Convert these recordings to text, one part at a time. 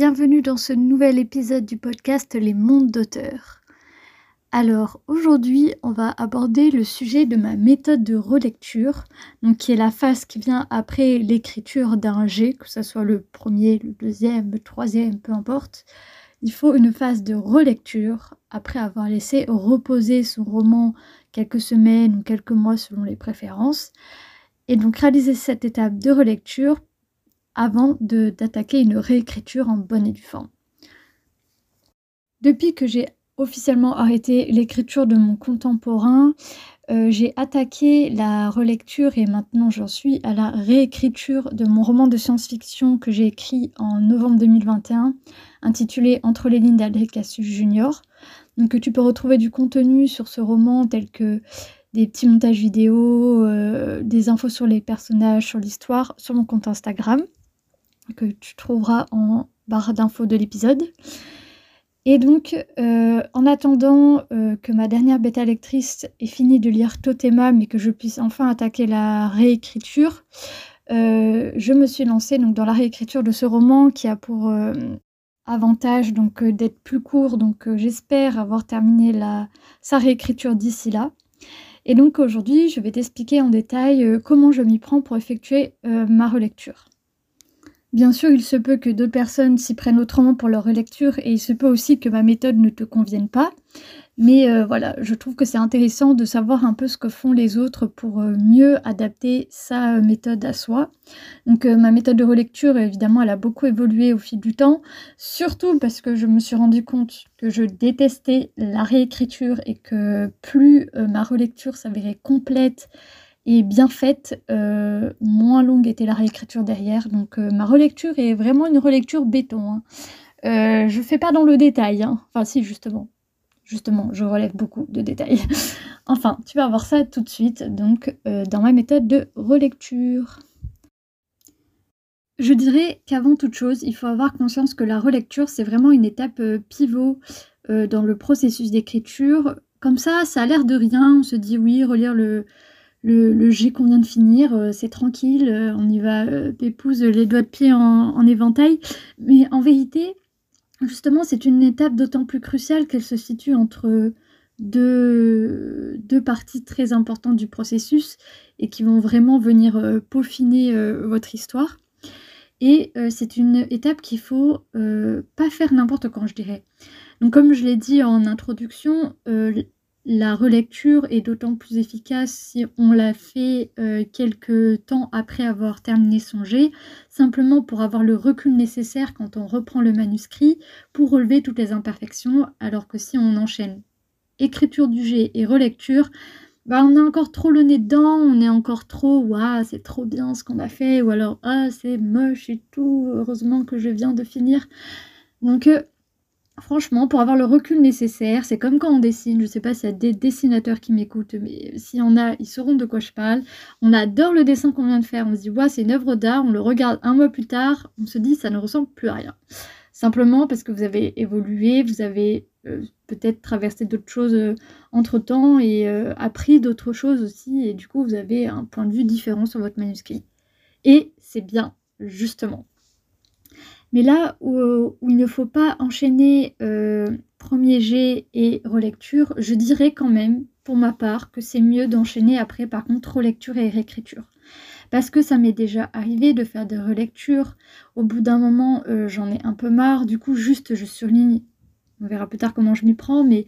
Bienvenue dans ce nouvel épisode du podcast Les mondes d'auteurs. Alors aujourd'hui, on va aborder le sujet de ma méthode de relecture, donc qui est la phase qui vient après l'écriture d'un G, que ce soit le premier, le deuxième, le troisième, peu importe. Il faut une phase de relecture après avoir laissé reposer son roman quelques semaines ou quelques mois selon les préférences. Et donc réaliser cette étape de relecture avant d'attaquer une réécriture en bonne et due forme. Depuis que j'ai officiellement arrêté l'écriture de mon contemporain. Euh, j'ai attaqué la relecture et maintenant j'en suis à la réécriture de mon roman de science-fiction que j'ai écrit en novembre 2021, intitulé Entre les lignes d'Aldric Cassius Junior. Donc tu peux retrouver du contenu sur ce roman tel que des petits montages vidéo, euh, des infos sur les personnages, sur l'histoire, sur mon compte Instagram, que tu trouveras en barre d'infos de l'épisode. Et donc, euh, en attendant euh, que ma dernière bêta lectrice ait fini de lire Totema, mais que je puisse enfin attaquer la réécriture, euh, je me suis lancée dans la réécriture de ce roman qui a pour avantage donc d'être plus court. Donc, j'espère avoir terminé sa réécriture d'ici là. Et donc aujourd'hui, je vais t'expliquer en détail comment je m'y prends pour effectuer ma relecture. Bien sûr, il se peut que d'autres personnes s'y prennent autrement pour leur relecture et il se peut aussi que ma méthode ne te convienne pas. Mais euh, voilà, je trouve que c'est intéressant de savoir un peu ce que font les autres pour euh, mieux adapter sa euh, méthode à soi. Donc ma méthode de relecture, évidemment, elle a beaucoup évolué au fil du temps, surtout parce que je me suis rendu compte que je détestais la réécriture et que plus ma relecture s'avérait complète et bien faite, euh, moins longue était la réécriture derrière. Donc euh, ma relecture est vraiment une relecture béton. Hein. Euh, je fais pas dans le détail. Hein. Enfin si justement. Justement, je relève beaucoup de détails. enfin, tu vas voir ça tout de suite, donc dans ma méthode de relecture. Je dirais qu'avant toute chose, il faut avoir conscience que la relecture, c'est vraiment une étape pivot dans le processus d'écriture. Comme ça, ça a l'air de rien. On se dit oui, relire le, le, jet qu'on vient de finir, euh, c'est tranquille, euh, on y va euh, les doigts de pied en, éventail. Mais en vérité, justement, c'est une étape d'autant plus cruciale qu'elle se situe entre deux, parties très importantes du processus et qui vont vraiment venir peaufiner votre histoire. Et c'est une étape qu'il faut pas faire n'importe quand, je dirais. Donc, comme je l'ai dit en introduction, la relecture est d'autant plus efficace si on l'a fait euh, quelques temps après avoir terminé son jet, simplement pour avoir le recul nécessaire quand on reprend le manuscrit pour relever toutes les imperfections, alors que si on enchaîne écriture du jet et relecture, bah on est encore trop le nez dedans, on est encore trop waouh c'est trop bien ce qu'on a fait, ou alors ah c'est moche et tout, heureusement que je viens de finir. Donc euh, Franchement, pour avoir le recul nécessaire, c'est comme quand on dessine. Je sais pas s'il y a des dessinateurs qui m'écoutent, mais s'il y en a, ils sauront de quoi je parle. On adore le dessin qu'on vient de faire. On se dit, ouais, c'est une œuvre d'art. On le regarde un mois plus tard. On se dit, ça ne ressemble plus à rien. Simplement parce que vous avez évolué, vous avez euh, peut-être traversé d'autres choses euh, entre temps et euh, appris d'autres choses aussi. Et du coup, vous avez un point de vue différent sur votre manuscrit. Et c'est bien, justement. Mais là où, il ne faut pas enchaîner euh, premier jet et relecture, je dirais quand même, pour ma part, que c'est mieux d'enchaîner après par contre relecture et réécriture. Parce que ça m'est déjà arrivé de faire des relectures. Au bout d'un moment, euh, j'en ai un peu marre. Du coup, juste je surligne. On verra plus tard comment je m'y prends, mais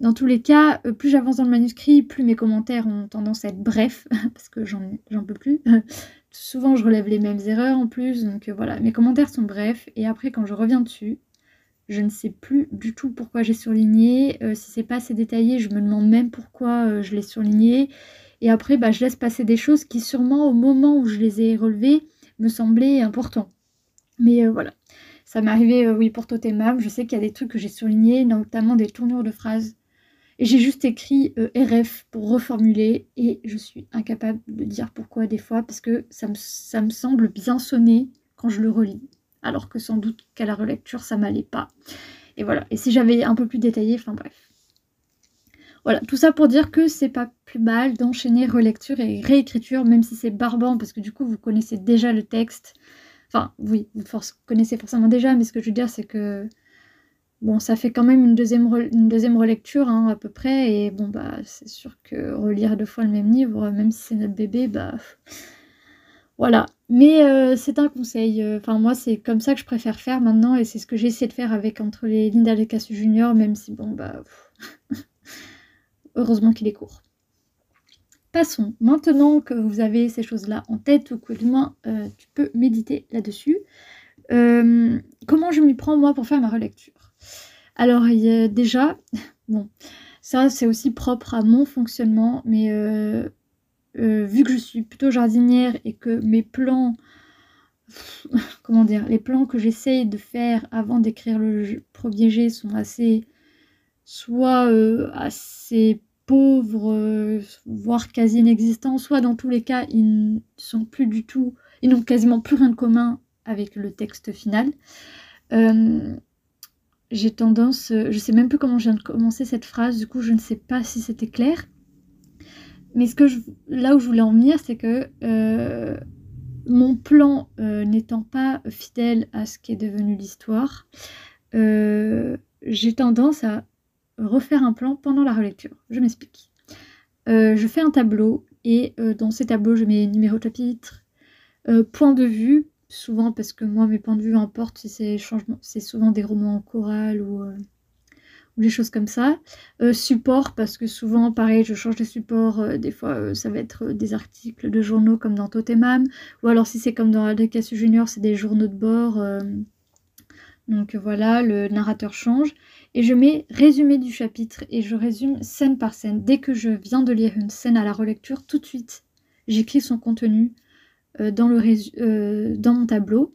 dans tous les cas, euh, plus j'avance dans le manuscrit, plus mes commentaires ont tendance à être brefs, parce que j'en peux plus. Souvent, je relève les mêmes erreurs en plus, donc euh, voilà, mes commentaires sont brefs, et après, quand je reviens dessus, je ne sais plus du tout pourquoi j'ai surligné. Euh, si c'est pas assez détaillé, je me demande même pourquoi je l'ai surligné. Et après, bah, je laisse passer des choses qui, sûrement, au moment où je les ai relevées, me semblait important. Mais voilà, ça m'est arrivé, oui, pour Totemam. Je sais qu'il y a des trucs que j'ai soulignés, notamment des tournures de phrases. Et j'ai juste écrit RF pour reformuler et je suis incapable de dire pourquoi des fois parce que ça me, ça me semble bien sonner quand je le relis. Alors que sans doute qu'à la relecture ça m'allait pas. Et voilà. Et si j'avais un peu plus détaillé, enfin bref. Voilà, tout ça pour dire que c'est pas plus mal d'enchaîner relecture et réécriture, même si c'est barbant, parce que du coup vous connaissez déjà le texte. Enfin, oui, vous connaissez forcément déjà, mais ce que je veux dire, c'est que bon, ça fait quand même une deuxième, une relecture hein, à peu près, et bon, bah, c'est sûr que relire deux fois le même livre, même si c'est notre bébé, bah. Voilà, mais euh, c'est un conseil. Enfin, moi, c'est comme ça que je préfère faire maintenant, et c'est ce que j'ai essayé de faire avec entre les Linda Cassu Junior, même si, bon, bah. Heureusement qu'il est court. Passons. Maintenant que vous avez ces choses-là en tête, ou que du moins euh, tu peux méditer là-dessus, euh, comment je m'y prends moi pour faire ma relecture? Alors, y déjà, bon, ça c'est aussi propre à mon fonctionnement, mais euh, vu que je suis plutôt jardinière et que mes plans, comment dire, les plans que j'essaye de faire avant d'écrire le premier jet sont assez soit assez pauvres, euh, voire quasi inexistants, soit dans tous les cas, ils sont plus du tout, ils n'ont quasiment plus rien de commun avec le texte final. Euh, j'ai tendance, je sais même plus comment je viens de commencer cette phrase, du coup je ne sais pas si c'était clair. Mais ce que là où je voulais en venir, c'est que euh, mon plan n'étant pas fidèle à ce qui est devenu l'histoire, j'ai tendance à refaire un plan pendant la relecture. Je m'explique. Euh, je fais un tableau et euh, dans ces tableaux, je mets numéro de chapitre, euh, point de vue, souvent parce que moi, mes points de vue importent c'est souvent des romans en chorale ou, ou des choses comme ça. support, parce que souvent, pareil, je change de support. des fois, ça va être des articles de journaux comme dans Totemam, ou alors si c'est comme dans Adekassu Junior, c'est des journaux de bord. donc voilà, le narrateur change et je mets résumé du chapitre et je résume scène par scène. Dès que je viens de lire une scène à la relecture, tout de suite, j'écris son contenu euh, euh, dans mon tableau.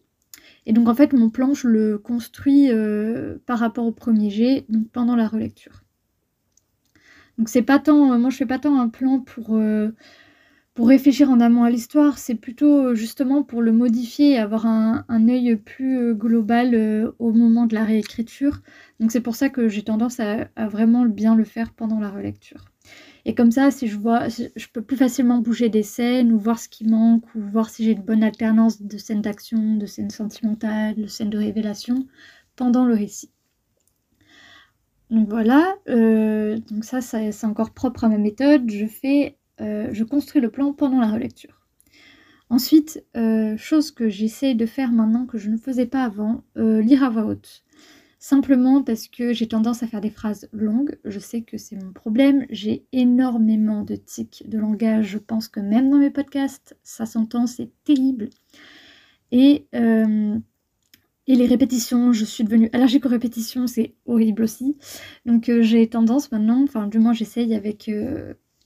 Et donc en fait, mon plan, je le construis euh, par rapport au premier jet, donc pendant la relecture. Donc c'est pas tant, moi je fais pas tant un plan pour pour réfléchir en amont à l'histoire, c'est plutôt justement pour le modifier et avoir un, œil plus global au moment de la réécriture. Donc c'est pour ça que j'ai tendance à, vraiment bien le faire pendant la relecture. Et comme ça, si je vois, je peux plus facilement bouger des scènes ou voir ce qui manque ou voir si j'ai une bonne alternance de scènes d'action, de scènes sentimentales, de scènes de révélation pendant le récit. Donc voilà, donc ça, c'est encore propre à ma méthode. Je fais euh, je construis le plan pendant la relecture. Ensuite, euh, chose que j'essaie de faire maintenant que je ne faisais pas avant, euh, lire à voix haute. Simplement parce que j'ai tendance à faire des phrases longues, je sais que c'est mon problème, j'ai énormément de tics de langage, je pense que même dans mes podcasts, ça s'entend, c'est terrible. Et, et les répétitions, je suis devenue allergique aux répétitions, c'est horrible aussi. Donc j'ai tendance maintenant, enfin du moins j'essaye avec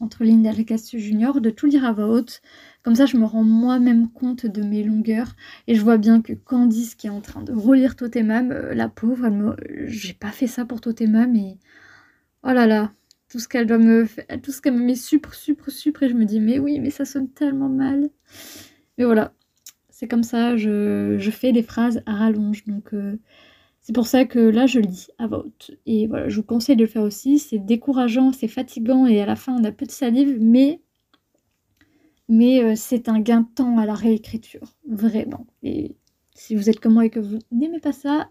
entre lignes d'Alcastu Junior, de tout lire à voix haute. Comme ça, je me rends moi-même compte de mes longueurs. Et je vois bien que Candice, qui est en train de relire Totemam, euh, la pauvre, elle me... j'ai pas fait ça pour Totemam. Et oh là là, tout ce qu'elle doit me tout ce qu'elle me met super, super, super. Et je me dis, mais oui, mais ça sonne tellement mal. Mais voilà, c'est comme ça, je, fais des phrases à rallonge. Donc. Euh, c'est pour ça que là, je le dis à voix haute. Et voilà, je vous conseille de le faire aussi. C'est décourageant, c'est fatigant et à la fin, on a peu de salive, mais, mais euh, c'est un gain de temps à la réécriture. Vraiment. Et si vous êtes comme moi et que vous n'aimez pas ça,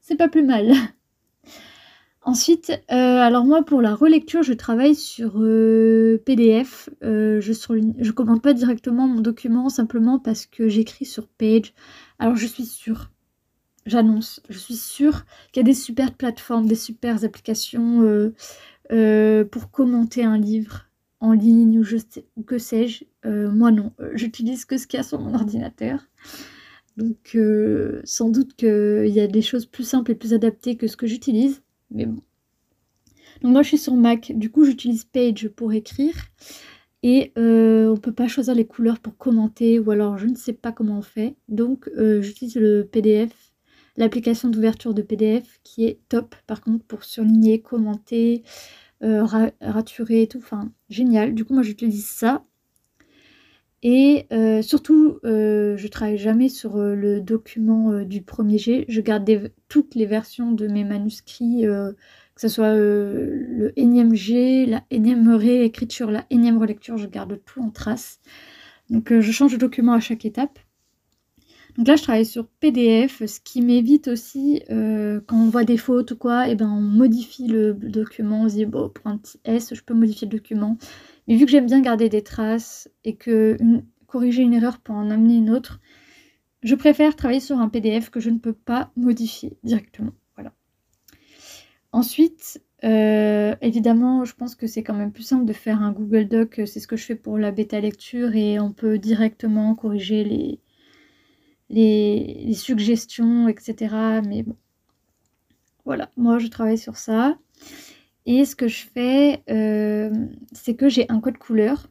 c'est pas plus mal. Ensuite, euh, alors moi pour la relecture, je travaille sur euh, PDF. je ne commande pas directement mon document simplement parce que j'écris sur Page. Alors je suis sûre j'annonce, je suis sûre qu'il y a des super plateformes, des super applications euh, euh, pour commenter un livre en ligne ou, je que sais-je. Euh, moi non, j'utilise que ce qu'il y a sur mon ordinateur. Donc sans doute qu'il y a des choses plus simples et plus adaptées que ce que j'utilise. Mais bon. Donc moi je suis sur Mac, du coup j'utilise Page pour écrire. Et euh, on peut pas choisir les couleurs pour commenter ou alors je ne sais pas comment on fait. Donc j'utilise le PDF, l'application d'ouverture de PDF qui est top par contre pour surligner, commenter, euh, raturer et tout. Enfin génial. Du coup moi j'utilise ça. Et surtout je travaille jamais sur le document du premier G. Je garde toutes les versions de mes manuscrits que ce soit euh, le énième G, la énième réécriture, la énième relecture, je garde tout en trace. Donc euh, je change de document à chaque étape. Donc là, je travaille sur PDF, ce qui m'évite aussi, euh, quand on voit des fautes ou quoi, et eh ben on modifie le, document, on se dit, bon, pour un petit S, je peux modifier le document. Mais vu que j'aime bien garder des traces et que corriger une erreur pour en amener une autre, je préfère travailler sur un PDF que je ne peux pas modifier directement. Ensuite, euh, évidemment, je pense que c'est quand même plus simple de faire un Google Doc. C'est ce que je fais pour la bêta lecture et on peut directement corriger les, les, suggestions, etc. Mais bon, voilà, moi je travaille sur ça. Et ce que je fais, euh, c'est que j'ai un code couleur.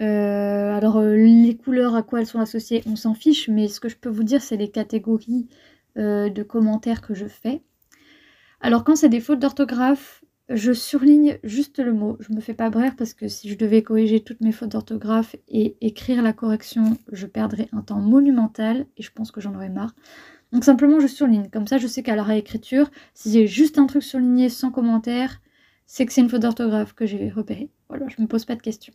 Euh, alors les couleurs à quoi elles sont associées, on s'en fiche, mais ce que je peux vous dire, c'est les catégories de commentaires que je fais. Alors quand c'est des fautes d'orthographe, je surligne juste le mot. Je me fais pas bref parce que si je devais corriger toutes mes fautes d'orthographe et écrire la correction, je perdrais un temps monumental et je pense que j'en aurais marre. Donc simplement je surligne. Comme ça je sais qu'à la réécriture, si j'ai juste un truc surligné sans commentaire, c'est que c'est une faute d'orthographe que j'ai repérée. Voilà, je me pose pas de questions.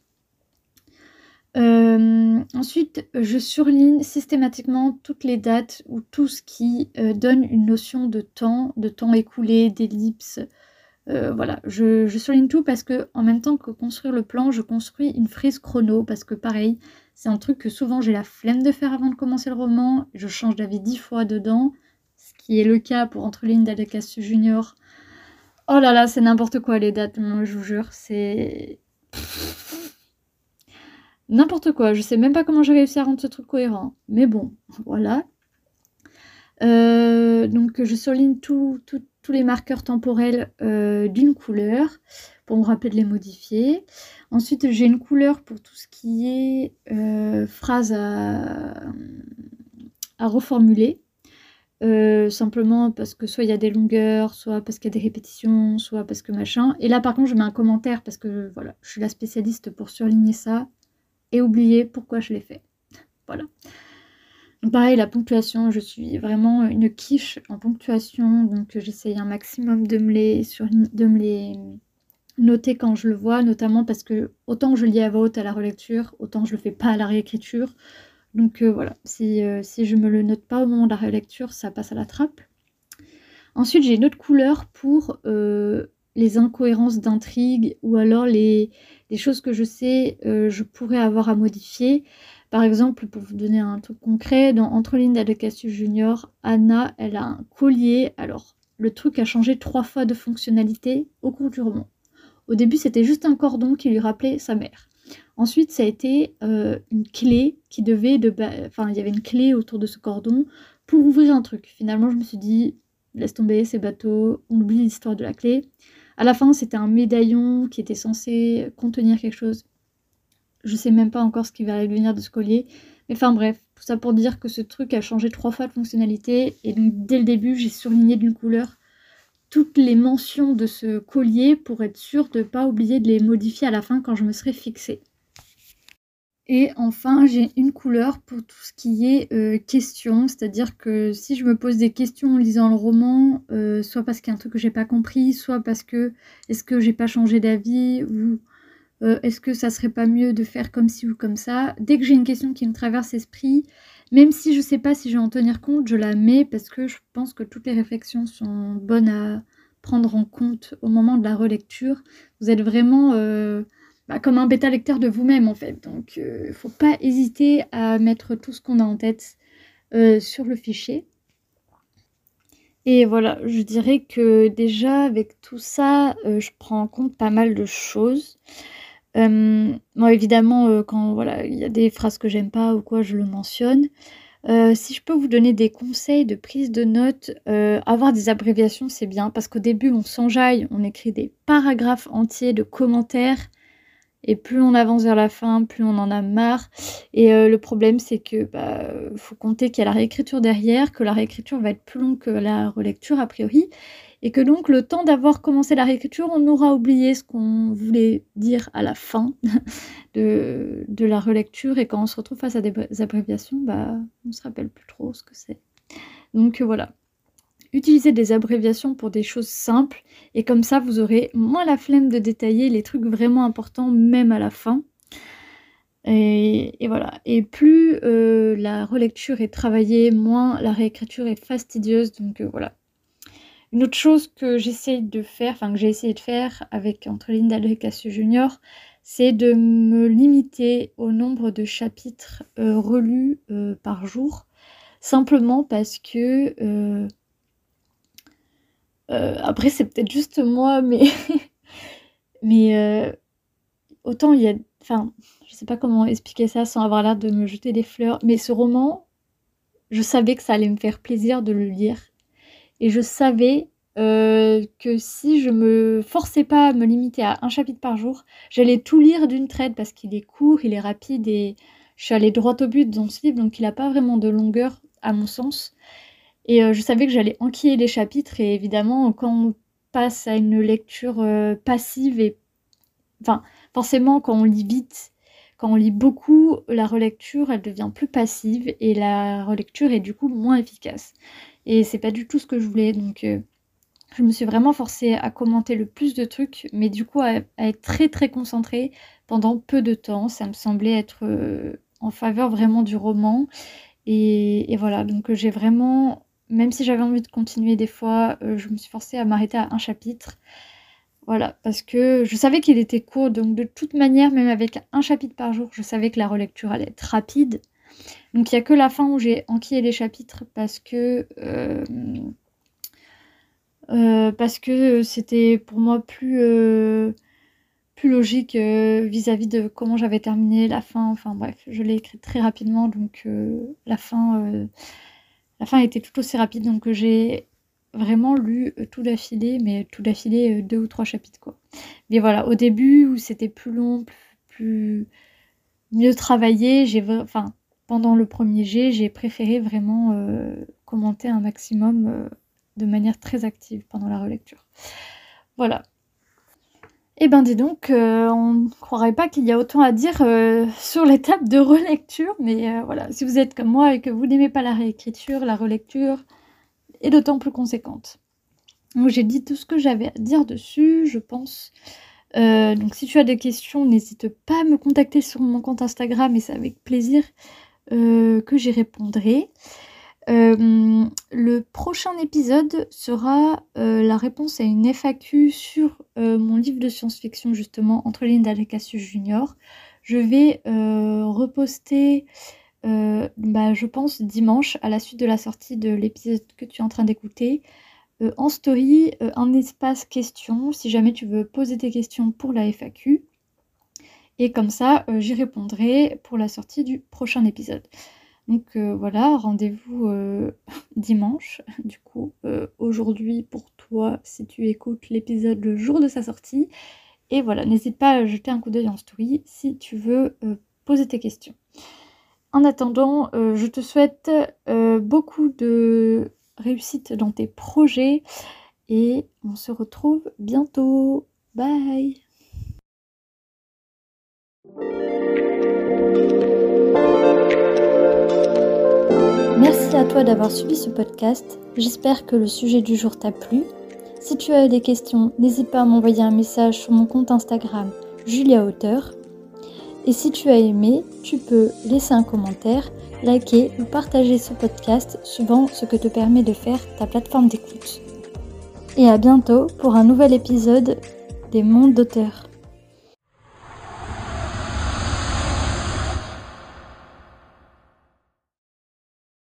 Euh, ensuite, je surligne systématiquement toutes les dates ou tout ce qui euh, donne une notion de temps, de temps écoulé, d'ellipse. Euh, voilà, je, surligne tout parce que en même temps que construire le plan, je construis une frise chrono parce que pareil, c'est un truc que souvent j'ai la flemme de faire avant de commencer le roman. Je change d'avis dix fois dedans, ce qui est le cas pour Entre lignes d'Adacastus Junior. Oh là là, c'est n'importe quoi les dates, moi je vous jure, c'est N'importe quoi, je sais même pas comment j'ai réussi à rendre ce truc cohérent. Mais bon, voilà. Euh, donc je surligne les marqueurs temporels euh, d'une couleur pour me rappeler de les modifier. Ensuite j'ai une couleur pour tout ce qui est euh, phrase à, à reformuler. simplement parce que soit il y a des longueurs, soit parce qu'il y a des répétitions, soit parce que machin. Et là par contre je mets un commentaire parce que voilà, je suis la spécialiste pour surligner ça et oublier pourquoi je l'ai fait. Voilà. Pareil, la ponctuation, je suis vraiment une quiche en ponctuation, donc j'essaye un maximum de me, les, sur, de me les noter quand je le vois, notamment parce que autant je lis à voix haute à la relecture, autant je le fais pas à la réécriture. Donc euh, voilà, si, euh, si je me le note pas au moment de la relecture, ça passe à la trappe. Ensuite, j'ai une autre couleur pour euh, les incohérences d'intrigue ou alors les, choses que je sais euh, je pourrais avoir à modifier. Par exemple, pour vous donner un truc concret, dans Entre lignes d'Adecastus Junior, Anna, elle a un collier. Alors, le truc a changé trois fois de fonctionnalité au cours du roman. Au début, c'était juste un cordon qui lui rappelait sa mère. Ensuite, ça a été euh, une clé qui devait de... Enfin, il y avait une clé autour de ce cordon pour ouvrir un truc. Finalement, je me suis dit, laisse tomber ces bateaux, on oublie l'histoire de la clé. À la fin, c'était un médaillon qui était censé contenir quelque chose. Je sais même pas encore ce qui va advenir de ce collier. Mais enfin bref, tout ça pour dire que ce truc a changé trois fois de fonctionnalité. Et donc dès le début, j'ai surligné d'une couleur toutes les mentions de ce collier pour être sûr de ne pas oublier de les modifier à la fin quand je me serai fixée. Et enfin, j'ai une couleur pour tout ce qui est euh, questions, c'est-à-dire que si je me pose des questions en lisant le roman, euh, soit parce qu'il y a un truc que j'ai pas compris, soit parce que est-ce que j'ai pas changé d'avis ou euh, est-ce que ça serait pas mieux de faire comme ci ou comme ça, dès que j'ai une question qui me traverse l'esprit, même si je sais pas si je vais en tenir compte, je la mets parce que je pense que toutes les réflexions sont bonnes à prendre en compte au moment de la relecture. Vous êtes vraiment bah, comme un bêta lecteur de vous-même en fait. Donc il euh, ne faut pas hésiter à mettre tout ce qu'on a en tête euh, sur le fichier. Et voilà, je dirais que déjà avec tout ça, euh, je prends en compte pas mal de choses. Moi évidemment, quand voilà, il y a des phrases que j'aime pas ou quoi, je le mentionne. si je peux vous donner des conseils de prise de notes, avoir des abréviations c'est bien parce qu'au début on s'enjaille, on écrit des paragraphes entiers de commentaires Et plus on avance vers la fin, plus on en a marre. Et le problème, c'est que bah, faut compter qu'il y a la réécriture derrière, que la réécriture va être plus longue que la relecture a priori et que donc le temps d'avoir commencé la réécriture, on aura oublié ce qu'on voulait dire à la fin de, la relecture et quand on se retrouve face à des abréviations, bah, on ne se rappelle plus trop ce que c'est. Donc voilà. Utilisez des abréviations pour des choses simples et comme ça vous aurez moins la flemme de détailler les trucs vraiment importants même à la fin. Et, voilà. Et plus euh, la relecture est travaillée, moins la réécriture est fastidieuse. Donc euh, voilà. Une autre chose que j'essaie de faire, enfin que j'ai essayé de faire avec entre lignes et Cassius Junior, c'est de me limiter au nombre de chapitres euh, relus euh, par jour, simplement parce que euh, après c'est peut-être juste moi, mais mais autant il y a, enfin je sais pas comment expliquer ça sans avoir l'air de me jeter des fleurs, mais ce roman, je savais que ça allait me faire plaisir de le lire et je savais euh, que si je me forçais pas à me limiter à un chapitre par jour, j'allais tout lire d'une traite parce qu'il est court, il est rapide et je suis allée droit au but dans ce livre, donc il n'a pas vraiment de longueur à mon sens. Et euh, je savais que j'allais enquiller les chapitres et évidemment quand on passe à une lecture euh, passive et enfin forcément quand on lit vite, quand on lit beaucoup, la relecture elle devient plus passive et la relecture est du coup moins efficace. Et c'est pas du tout ce que je voulais. Donc euh, je me suis vraiment forcée à commenter le plus de trucs, mais du coup à, être très très concentrée pendant peu de temps. Ça me semblait être euh, en faveur vraiment du roman. Et, voilà, donc euh, j'ai vraiment, même si j'avais envie de continuer des fois, je me suis forcée à m'arrêter à un chapitre. Voilà, parce que je savais qu'il était court, donc de toute manière, même avec un chapitre par jour, je savais que la relecture allait être rapide. Donc il n'y a que la fin où j'ai enquillé les chapitres parce que euh, euh, parce que c'était pour moi plus euh, plus logique vis-à-vis de comment j'avais terminé la fin. Enfin bref, je l'ai écrit très rapidement, donc la fin la fin était tout aussi rapide, donc j'ai vraiment lu tout d'affilée, mais tout d'affilée deux ou trois chapitres quoi. Mais voilà, au début où c'était plus long, plus, mieux travaillé, j'ai enfin pendant le premier jet, j'ai préféré vraiment euh, commenter un maximum euh, de manière très active pendant la relecture. Voilà. Eh ben dis donc, euh, on ne croirait pas qu'il y a autant à dire sur l'étape de relecture, mais voilà, si vous êtes comme moi et que vous n'aimez pas la réécriture, la relecture est d'autant plus conséquente. Donc j'ai dit tout ce que j'avais à dire dessus, je pense. donc si tu as des questions, n'hésite pas à me contacter sur mon compte Instagram et c'est avec plaisir euh, que j'y répondrai. Euh, le prochain épisode sera euh, la réponse à une FAQ sur mon livre de science-fiction justement entre lignes d'Alcassius Junior. Je vais reposter, bah, je pense dimanche à la suite de la sortie de l'épisode que tu es en train d'écouter, en story un espace questions si jamais tu veux poser tes questions pour la FAQ. Et comme ça, euh, j'y répondrai pour la sortie du prochain épisode. Donc euh, voilà, rendez-vous euh, dimanche. Du coup, aujourd'hui pour toi, si tu écoutes l'épisode le jour de sa sortie. Et voilà, n'hésite pas à jeter un coup d'œil en story si tu veux poser tes questions. En attendant, je te souhaite beaucoup de réussite dans tes projets et on se retrouve bientôt. Bye toi d'avoir suivi ce podcast. J'espère que le sujet du jour t'a plu. Si tu as des questions, n'hésite pas à m'envoyer un message sur mon compte Instagram Julia Auteur. Et si tu as aimé, tu peux laisser un commentaire, liker ou partager ce podcast suivant ce que te permet de faire ta plateforme d'écoute. Et à bientôt pour un nouvel épisode des mondes d'auteurs.